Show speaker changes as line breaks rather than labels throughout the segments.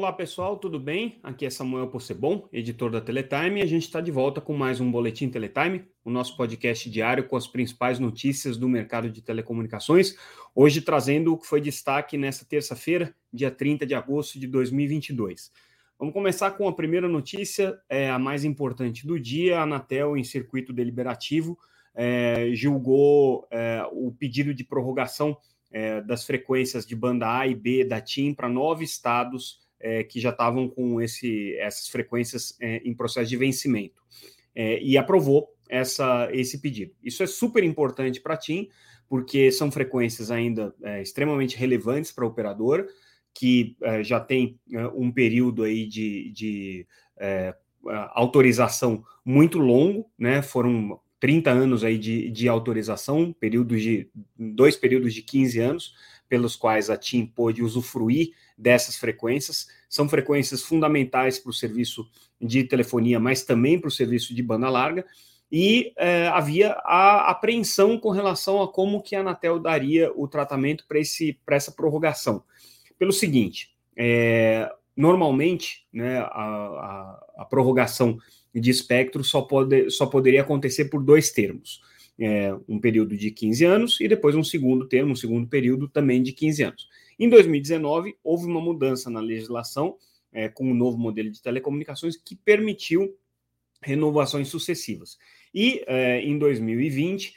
Olá pessoal, tudo bem? Aqui é Samuel Possebon, editor da Teletime, e a gente está de volta com mais um Boletim Teletime, o nosso podcast diário com as principais notícias do mercado de telecomunicações. Hoje trazendo o que foi destaque nessa terça-feira, dia 30 de agosto de 2022. Vamos começar com a primeira notícia, é a mais importante do dia. A Anatel, em circuito deliberativo, é, julgou é, o pedido de prorrogação é, das frequências de banda A e B da TIM para nove estados é, que já estavam com esse, essas frequências é, em processo de vencimento é, e aprovou essa, esse pedido. Isso é super importante para a TIM, porque são frequências ainda é, extremamente relevantes para a operadora, que é, já tem um período aí de, de autorização muito longo, né? Foram 30 anos aí de, de autorização, períodos de dois períodos de 15 anos, pelos quais a TIM pôde usufruir dessas frequências. São frequências fundamentais para o serviço de telefonia, mas também para o serviço de banda larga. E é, havia a apreensão com relação a como que a Anatel daria o tratamento para essa prorrogação. Pelo seguinte, é, normalmente né, a, a, a prorrogação de espectro só, pode, só poderia acontecer por dois termos. É, um período de 15 anos e depois um segundo termo, um segundo período também de 15 anos. Em 2019, houve uma mudança na legislação é, com o um novo modelo de telecomunicações que permitiu renovações sucessivas. E é, em 2020,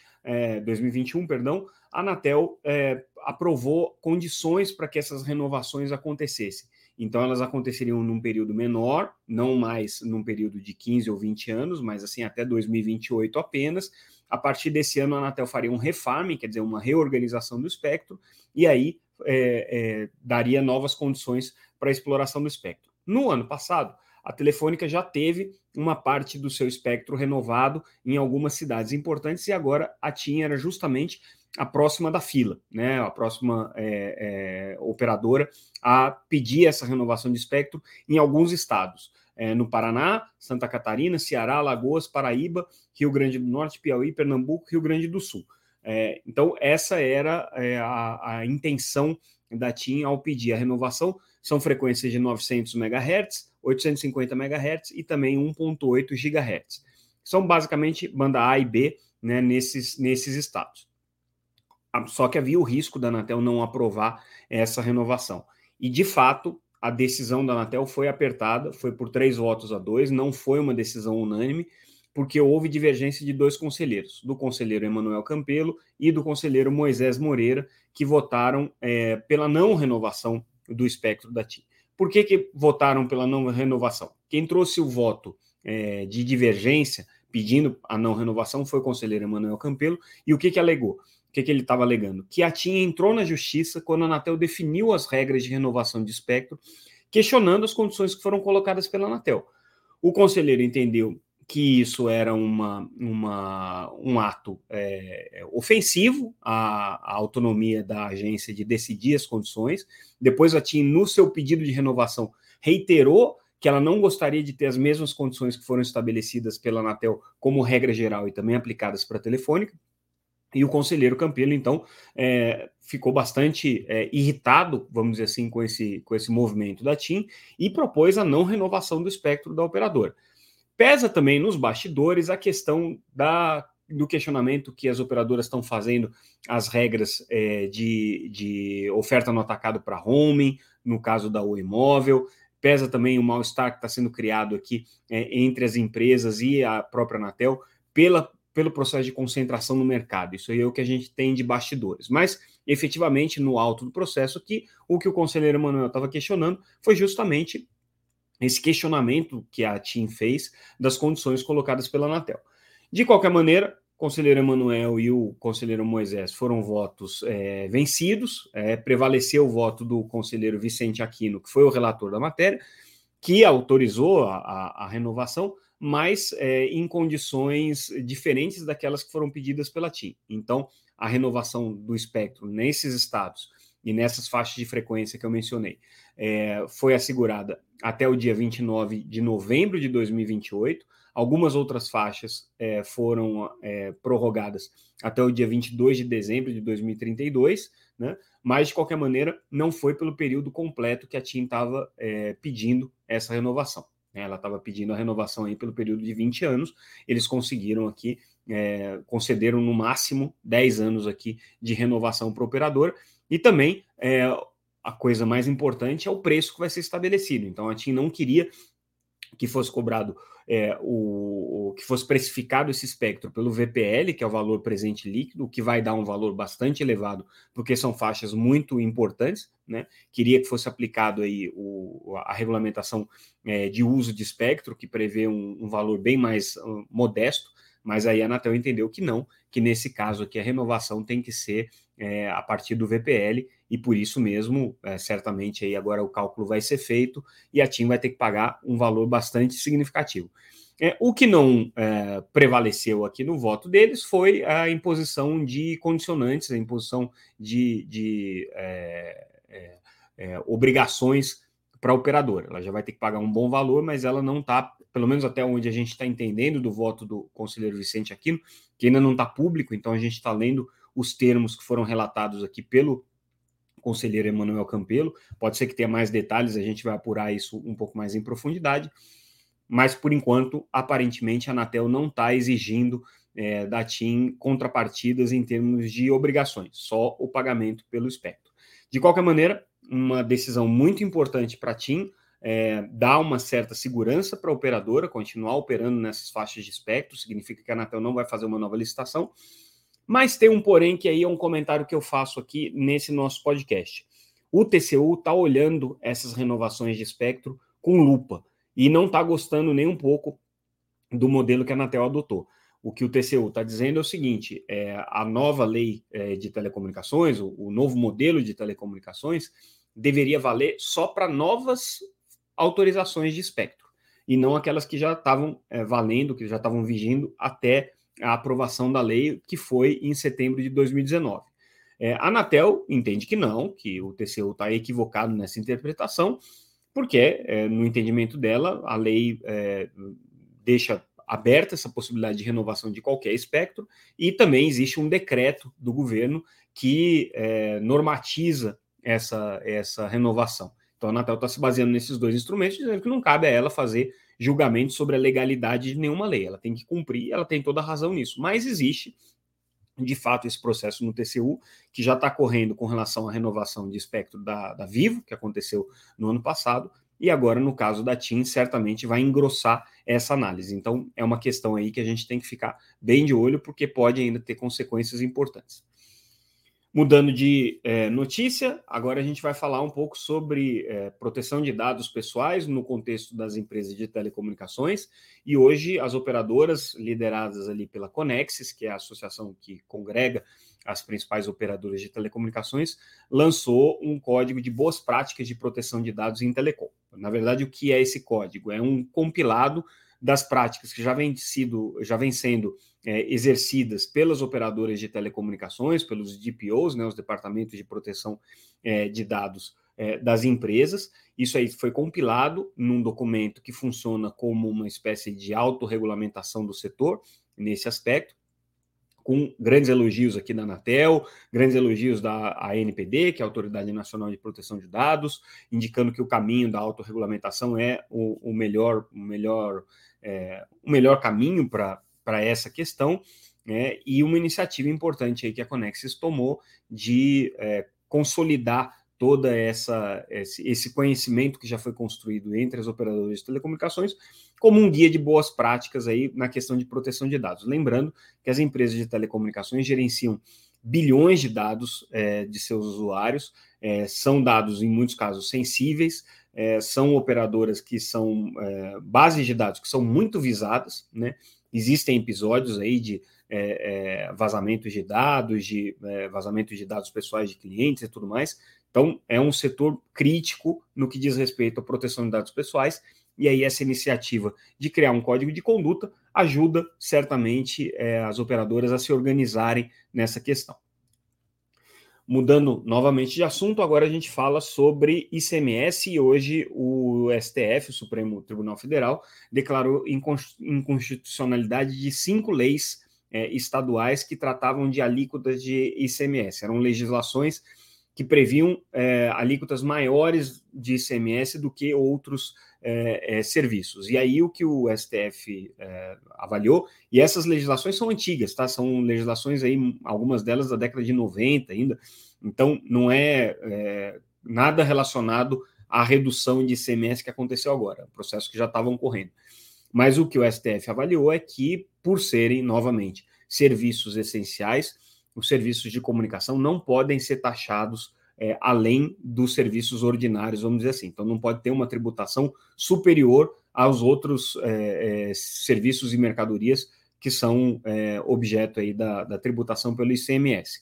2021, é, perdão, a Anatel é, aprovou condições para que essas renovações acontecessem. Então, elas aconteceriam num período menor, não mais num período de 15 ou 20 anos, mas assim até 2028 apenas. A partir desse ano, a Anatel faria um refarming, quer dizer, uma reorganização do espectro, e aí é, é, daria novas condições para a exploração do espectro. No ano passado, a Telefônica já teve uma parte do seu espectro renovado em algumas cidades importantes, e agora a TIM era justamente a próxima da fila, né? A próxima é, é, operadora a pedir essa renovação de espectro em alguns estados. É, no Paraná, Santa Catarina, Ceará, Alagoas, Paraíba, Rio Grande do Norte, Piauí, Pernambuco, Rio Grande do Sul. É, então, essa era é, a, a, intenção da TIM ao pedir a renovação. São frequências de 900 MHz, 850 MHz e também 1.8 GHz. São basicamente banda A e B né, nesses, nesses estados. Só que havia o risco da Anatel não aprovar essa renovação. E, de fato, a decisão da Anatel foi apertada, foi por três votos a dois, não foi uma decisão unânime, porque houve divergência de dois conselheiros, do conselheiro Emanuel Campelo e do conselheiro Moisés Moreira, que votaram é, pela não renovação do espectro da TIM. Por que, que votaram pela não renovação? Quem trouxe o voto é, de divergência, pedindo a não renovação, foi o conselheiro Emanuel Campelo, e o que, que alegou? Que, que ele estava alegando? Que a TIM entrou na justiça quando a Anatel definiu as regras de renovação de espectro, questionando as condições que foram colocadas pela Anatel. O conselheiro entendeu que isso era uma, uma um ato é, ofensivo à, à, autonomia da agência de decidir as condições. Depois a TIM, no seu pedido de renovação, reiterou que ela não gostaria de ter as mesmas condições que foram estabelecidas pela Anatel como regra geral e também aplicadas para a Telefônica. E o conselheiro Campelo, então, é, ficou bastante é, irritado, vamos dizer assim, com esse, com esse movimento da TIM e propôs a não renovação do espectro da operadora. Pesa também nos bastidores a questão da, do questionamento que as operadoras estão fazendo as regras é, de, de oferta no atacado para roaming, no caso da Oi Móvel. Pesa também o mal-estar que está sendo criado aqui é, entre as empresas e a própria Anatel pela pelo processo de concentração no mercado. Isso aí é o que a gente tem de bastidores. Mas, efetivamente, no alto do processo aqui, o que o conselheiro Manuel estava questionando foi justamente esse questionamento que a TIM fez das condições colocadas pela Anatel. De qualquer maneira, o conselheiro Emanuel e o conselheiro Moisés foram votos é, vencidos, é, prevaleceu o voto do conselheiro Vicente Aquino, que foi o relator da matéria, que autorizou a, a, a renovação, mas é, em condições diferentes daquelas que foram pedidas pela TIM. Então, a renovação do espectro nesses estados e nessas faixas de frequência que eu mencionei é, foi assegurada até o dia 29 de novembro de 2028. Algumas outras faixas é, foram é, prorrogadas até o dia 22 de dezembro de 2032, né? mas de qualquer maneira não foi pelo período completo que a TIM estava é, pedindo essa renovação. Né? Ela estava pedindo a renovação aí pelo período de 20 anos, eles conseguiram aqui, é, concederam no máximo 10 anos aqui de renovação para o operador, e também é, a coisa mais importante é o preço que vai ser estabelecido. Então a TIM não queria que fosse cobrado é, o, o, que fosse precificado esse espectro pelo VPL, que é o valor presente líquido, que vai dar um valor bastante elevado, porque são faixas muito importantes, né? Queria que fosse aplicado aí o, a regulamentação é, de uso de espectro, que prevê um, um valor bem mais uh, modesto, mas aí a Anatel entendeu que não, que nesse caso aqui a renovação tem que ser é, a partir do VPL, e por isso mesmo, é, certamente aí agora o cálculo vai ser feito e a TIM vai ter que pagar um valor bastante significativo. É, o que não é, prevaleceu aqui no voto deles foi a imposição de condicionantes, a imposição de, de é, é, é, obrigações para a operadora. Ela já vai ter que pagar um bom valor, mas ela não está, pelo menos até onde a gente está entendendo do voto do conselheiro Vicente Aquino, que ainda não está público, então a gente está lendo os termos que foram relatados aqui pelo conselheiro Emanuel Campelo. Pode ser que tenha mais detalhes, a gente vai apurar isso um pouco mais em profundidade. Mas, por enquanto, aparentemente, a Anatel não está exigindo é, da TIM contrapartidas em termos de obrigações, só o pagamento pelo espectro. De qualquer maneira, uma decisão muito importante para a TIM, é, dá uma certa segurança para a operadora continuar operando nessas faixas de espectro, significa que a Anatel não vai fazer uma nova licitação, mas tem um porém que aí é um comentário que eu faço aqui nesse nosso podcast. O TCU está olhando essas renovações de espectro com lupa e não está gostando nem um pouco do modelo que a Anatel adotou. O que o TCU está dizendo é o seguinte: é, a nova lei é, de telecomunicações, o, o novo modelo de telecomunicações, deveria valer só para novas autorizações de espectro e não aquelas que já estavam é, valendo, que já estavam vigindo até a aprovação da lei, que foi em setembro de 2019. É, a Anatel entende que não, que o TCU está equivocado nessa interpretação, porque, é, no entendimento dela, a lei é, deixa aberta essa possibilidade de renovação de qualquer espectro, e também existe um decreto do governo que é, normatiza essa, essa renovação. Então a Anatel está se baseando nesses dois instrumentos, dizendo que não cabe a ela fazer julgamento sobre a legalidade de nenhuma lei. Ela tem que cumprir, ela tem toda a razão nisso. Mas existe, de fato, esse processo no TCU, que já está correndo com relação à renovação de espectro da, da Vivo, que aconteceu no ano passado, e agora, no caso da TIM, certamente vai engrossar essa análise. Então, é uma questão aí que a gente tem que ficar bem de olho, porque pode ainda ter consequências importantes. Mudando de é, notícia, agora a gente vai falar um pouco sobre é, proteção de dados pessoais no contexto das empresas de telecomunicações. E hoje as operadoras, lideradas ali pela Conexis, que é a associação que congrega as principais operadoras de telecomunicações, lançou um código de boas práticas de proteção de dados em telecom. Na verdade, o que é esse código? É um compilado das práticas que já vem, sido, já vem sendo é, exercidas pelas operadoras de telecomunicações, pelos DPOs, né, os departamentos de proteção é, de dados é, das empresas. Isso aí foi compilado num documento que funciona como uma espécie de autorregulamentação do setor nesse aspecto com grandes elogios aqui da Anatel, grandes elogios da ANPD, que é a Autoridade Nacional de Proteção de Dados, indicando que o caminho da autorregulamentação é o, o melhor, o melhor, é, o melhor caminho para essa questão, né? e uma iniciativa importante aí que a Conexis tomou de é, consolidar toda essa esse conhecimento que já foi construído entre as operadoras de telecomunicações como um guia de boas práticas aí na questão de proteção de dados. Lembrando que as empresas de telecomunicações gerenciam bilhões de dados é, de seus usuários, é, são dados em muitos casos sensíveis, é, são operadoras que são é, bases de dados que são muito visadas, né? Existem episódios aí de é, é, vazamentos de dados, de vazamentos de dados pessoais de clientes e tudo mais. Então, é um setor crítico no que diz respeito à proteção de dados pessoais, e aí essa iniciativa de criar um código de conduta ajuda certamente é, as operadoras a se organizarem nessa questão. Mudando novamente de assunto, agora a gente fala sobre ICMS e hoje o STF, o Supremo Tribunal Federal, declarou inconstitucionalidade de cinco leis é, estaduais que tratavam de alíquotas de ICMS. Eram legislações que previam é, alíquotas maiores de ICMS do que outros é, é, serviços. E aí o que o STF é, avaliou, e essas legislações são antigas, tá? São legislações aí, algumas delas da década de 90 ainda, então não é, é nada relacionado à redução de ICMS que aconteceu agora, processo que já estavam correndo. Mas o que o STF avaliou é que, por serem, novamente, serviços essenciais, os serviços de comunicação não podem ser taxados é, além dos serviços ordinários, vamos dizer assim. Então, não pode ter uma tributação superior aos outros é, é, serviços e mercadorias que são é, objeto aí da, da, tributação pelo ICMS.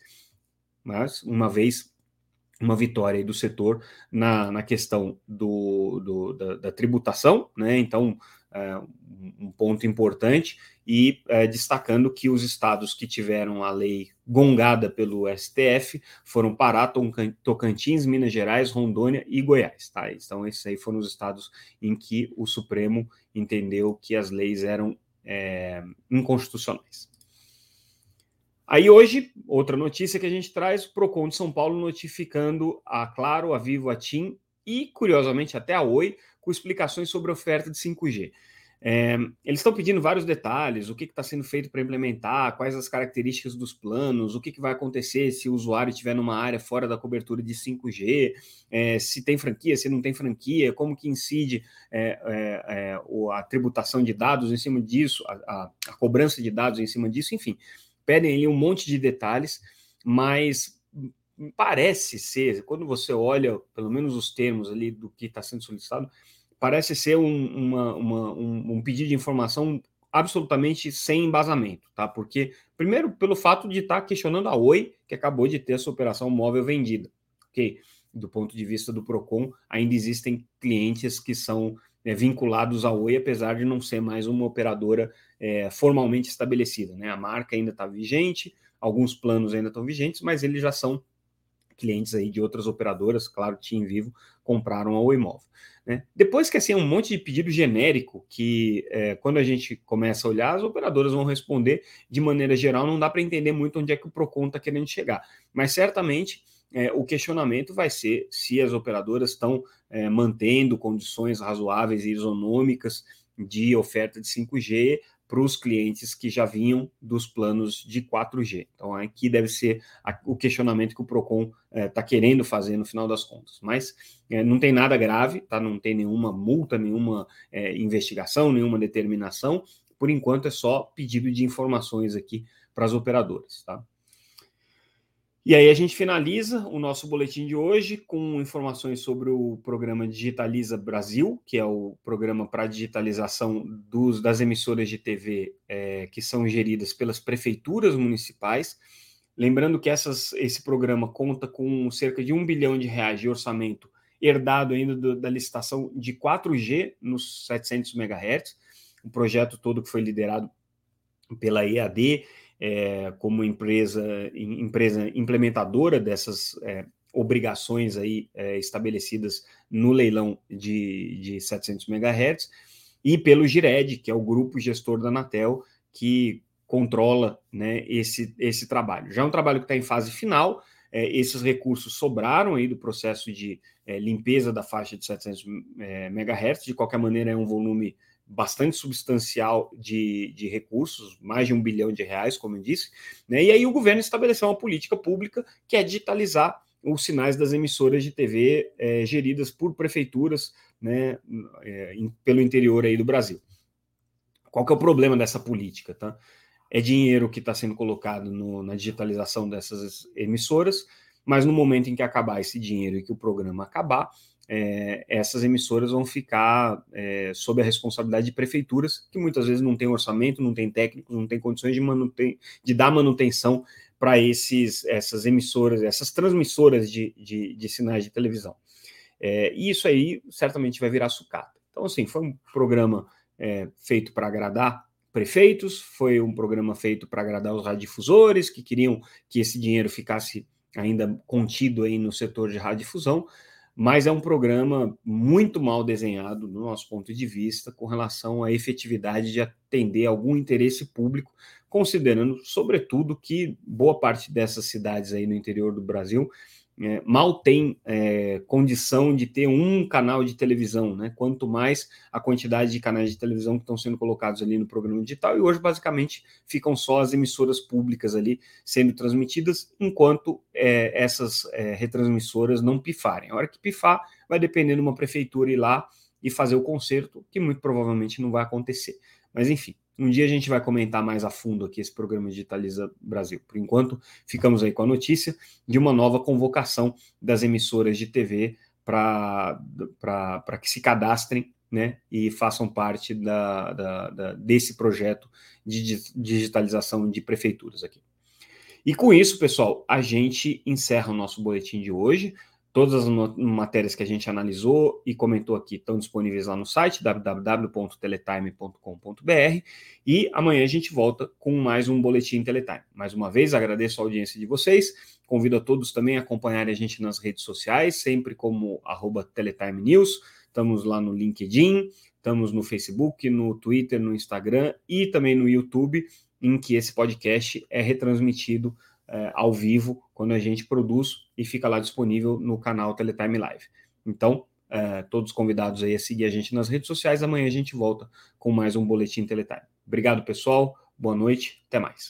Mas, uma vez, uma vitória do setor na, na questão do, do da, da, tributação, né? Então, é, um ponto importante, e é, destacando que os estados que tiveram a lei gongada pelo STF foram Pará, Tocantins, Minas Gerais, Rondônia e Goiás. Tá? Então, esses aí foram os estados em que o Supremo entendeu que as leis eram é, inconstitucionais. Aí hoje, outra notícia que a gente traz, o PROCON de São Paulo notificando a Claro, a Vivo, a TIM e, curiosamente, até a Oi, com explicações sobre a oferta de 5G. É, eles estão pedindo vários detalhes, o que está sendo feito para implementar, quais as características dos planos, o que, que, vai acontecer se o usuário estiver numa área fora da cobertura de 5G, é, se tem franquia, se não tem franquia, como que incide é, é, é a tributação de dados em cima disso, a, a, a, cobrança de dados em cima disso, enfim, pedem ali um monte de detalhes, mas parece ser, quando você olha pelo menos os termos ali do que está sendo solicitado, parece ser um, uma, uma, um, um, pedido de informação absolutamente sem embasamento, tá? Porque, primeiro, pelo fato de estar tá questionando a Oi, que acabou de ter essa operação móvel vendida, ok? Do ponto de vista do PROCON, ainda existem clientes que são é, vinculados à Oi, apesar de não ser mais uma operadora é, formalmente estabelecida, né? A marca ainda está vigente, alguns planos ainda estão vigentes, mas eles já são clientes aí de outras operadoras, claro, Tim Vivo, compraram a Oi Móvel. Né? Depois que assim, um monte de pedido genérico que é, quando a gente começa a olhar, as operadoras vão responder de maneira geral, não dá para entender muito onde é que o PROCON está querendo chegar. Mas certamente é, o questionamento vai ser se as operadoras estão é, mantendo condições razoáveis e isonômicas de oferta de 5G para os clientes que já vinham dos planos de 4G. Então, aqui deve ser o questionamento que o PROCON está é, querendo fazer no final das contas. Mas é, não tem nada grave, tá? não tem nenhuma multa, nenhuma é, investigação, nenhuma determinação. Por enquanto, é só pedido de informações aqui para as operadoras. Tá? E aí a gente finaliza o nosso boletim de hoje com informações sobre o programa Digitaliza Brasil, que é o programa para digitalização dos, das emissoras de TV é, que são geridas pelas prefeituras municipais. Lembrando que essas, esse programa conta com cerca de um bilhão de reais de orçamento herdado ainda do, da licitação de 4G nos 700 MHz, um projeto todo que foi liderado pela EAD é, como empresa, empresa implementadora dessas é, obrigações aí é, estabelecidas no leilão de, de 700 MHz, e pelo GIRED, que é o grupo gestor da Anatel, que controla né, esse, esse trabalho. Já é um trabalho que está em fase final, é, esses recursos sobraram aí do processo de é, limpeza da faixa de 700 é, MHz, de qualquer maneira é um volume bastante substancial de, de recursos, mais de um bilhão de reais, como eu disse, né? e aí o governo estabeleceu uma política pública que é digitalizar os sinais das emissoras de TV é, geridas por prefeituras né, é, in, pelo interior aí do Brasil. Qual que é o problema dessa política? Tá? É dinheiro que está sendo colocado no, na digitalização dessas emissoras, mas no momento em que acabar esse dinheiro e que o programa acabar, é, essas emissoras vão ficar é, sob a responsabilidade de prefeituras, que muitas vezes não têm orçamento, não têm técnicos, não têm condições de, manuten de dar manutenção para essas emissoras, essas transmissoras de, de, de sinais de televisão. É, e isso aí certamente vai virar sucata. Então, assim, foi um programa é, feito para agradar prefeitos, foi um programa feito para agradar os radiodifusores, que queriam que esse dinheiro ficasse ainda contido aí no setor de radiodifusão, mas é um programa muito mal desenhado, no nosso ponto de vista, com relação à efetividade de atender algum interesse público, considerando, sobretudo, que boa parte dessas cidades aí no interior do Brasil é, mal tem é, condição de ter um canal de televisão, né? Quanto mais a quantidade de canais de televisão que estão sendo colocados ali no programa digital, e hoje basicamente ficam só as emissoras públicas ali sendo transmitidas, enquanto é, essas é, retransmissoras não pifarem. A hora que pifar, vai depender de uma prefeitura ir lá e fazer o conserto, que muito provavelmente não vai acontecer. Mas enfim, um dia a gente vai comentar mais a fundo aqui esse programa Digitaliza Brasil. Por enquanto, ficamos aí com a notícia de uma nova convocação das emissoras de TV para que se cadastrem né, e façam parte da, da, da, desse projeto de digitalização de prefeituras aqui. E com isso, pessoal, a gente encerra o nosso boletim de hoje. Todas as matérias que a gente analisou e comentou aqui estão disponíveis lá no site www.teletime.com.br e amanhã a gente volta com mais um boletim Teletime. Mais uma vez agradeço a audiência de vocês, convido a todos também a acompanharem a gente nas redes sociais, sempre como Teletime News, estamos lá no LinkedIn, estamos no Facebook, no Twitter, no Instagram e também no YouTube, em que esse podcast é retransmitido é, ao vivo quando a gente produz e fica lá disponível no canal Teletime Live. Então, é, todos convidados aí a seguir a gente nas redes sociais. Amanhã a gente volta com mais um Boletim Teletime. Obrigado, pessoal. Boa noite. Até mais.